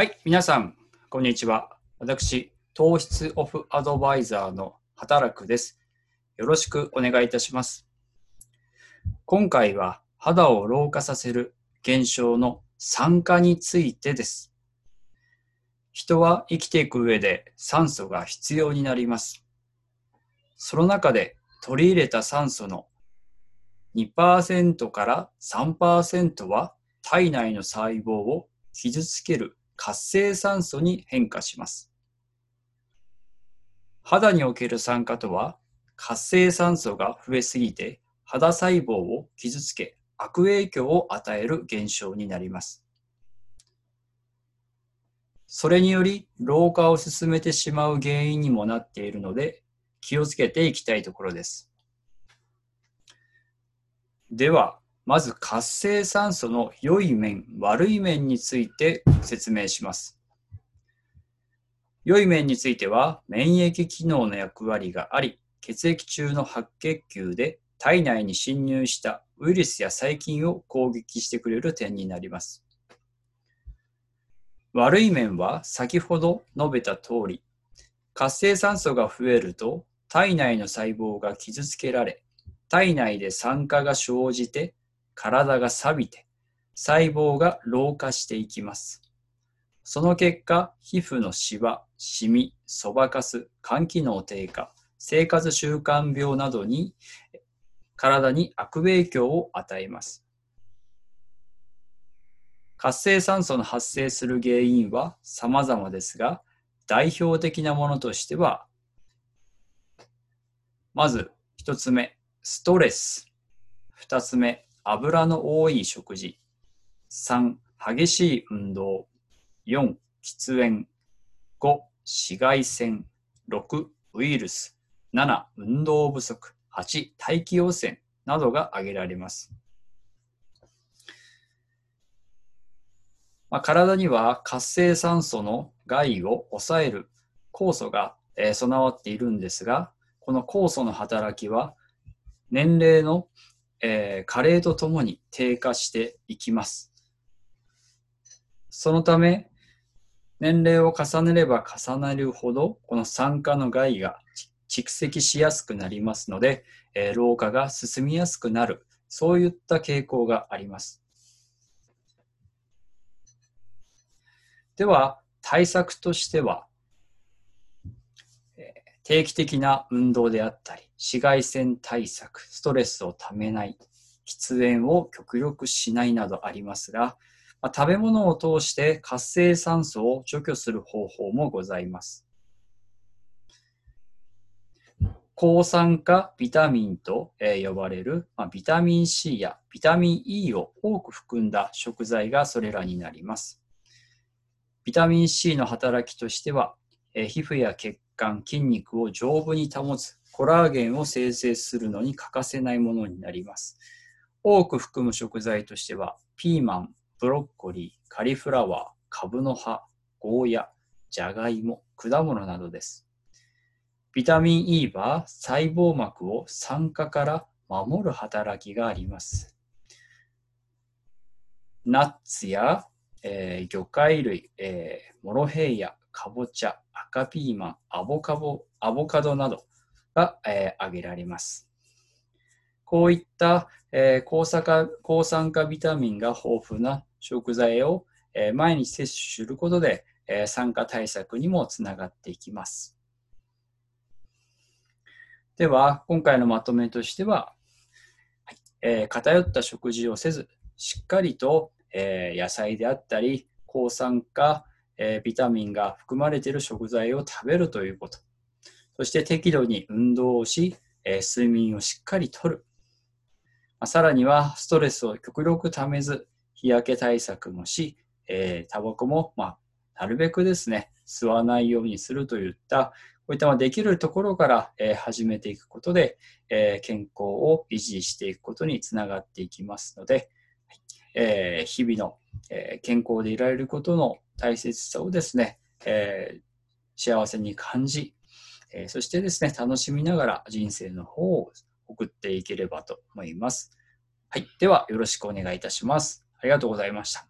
はい、皆さん、こんにちは。私、糖質オフアドバイザーの働くです。よろしくお願いいたします。今回は肌を老化させる現象の酸化についてです。人は生きていく上で酸素が必要になります。その中で取り入れた酸素の2%から3%は体内の細胞を傷つける活性酸素に変化します。肌における酸化とは活性酸素が増えすぎて肌細胞を傷つけ悪影響を与える現象になります。それにより老化を進めてしまう原因にもなっているので気をつけていきたいところです。では、まず活性酸素の良い面、悪い面について説明します。良い面については、免疫機能の役割があり、血液中の白血球で体内に侵入したウイルスや細菌を攻撃してくれる点になります。悪い面は先ほど述べた通り、活性酸素が増えると体内の細胞が傷つけられ、体内で酸化が生じて体が錆びて細胞が老化していきます。その結果、皮膚のシワ、シミ、そばかす、肝機能低下、生活習慣病などに体に悪影響を与えます。活性酸素の発生する原因は様々ですが、代表的なものとしては、まず一つ目、ストレス。二つ目、油の多い食事。3、激しい運動。4、喫煙。5、紫外線。6、ウイルス。7、運動不足。8、大気汚染などが挙げられます。まあ、体には活性酸素の害を抑える酵素が、えー備わっているんですが、この酵素の働きは年齢の、えー加齢とともに低下していきます。そのため、年齢を重ねれば重ねるほど、この酸化の害が蓄積しやすくなりますので、えー老化が進みやすくなる、そういった傾向があります。では、対策としては、定期的な運動であったり、紫外線対策、ストレスをためない、喫煙を極力しないなどありますが、まあ食べ物を通して活性酸素を除去する方法もございます。抗酸化ビタミンと呼ばれる、まあビタミン C やビタミン E を多く含んだ食材がそれらになります。ビタミン C の働きとしては、皮膚や血管、筋肉を丈夫に保つコラーゲンを生成するのに欠かせないものになります。多く含む食材としては、ピーマン、ブロッコリー、カリフラワー、カブの葉、ゴーヤ、ジャガイモ、果物などです。ビタミン E は細胞膜を酸化から守る働きがあります。ナッツや、えー魚介類、えーモロヘイヤ、かぼちゃ、赤ピーマン、アボカドアボカドなどが、えー挙げられます。こういった、えー抗酸化抗酸化ビタミンが豊富な食材を、えー毎日摂取することで、えー酸化対策にもつながっていきます。では、今回のまとめとしては、えー偏った食事をせず、しっかりと、えー野菜であったり、抗酸化、えービタミンが含まれている食材を食べるということ。そして適度に運動をし、え睡眠をしっかりとる。まさらには、ストレスを極力ためず、日焼け対策もし、えータバコも、まあ、なるべくですね、吸わないようにするといった、こういったまできるところから、え始めていくことで、え健康を維持していくことにつながっていきますので、えー日々の、え健康でいられることの大切さをですね、えー幸せに感じ、えーそしてですね、楽しみながら人生の方を送っていければと思います。はい。では、よろしくお願いいたします。ありがとうございました。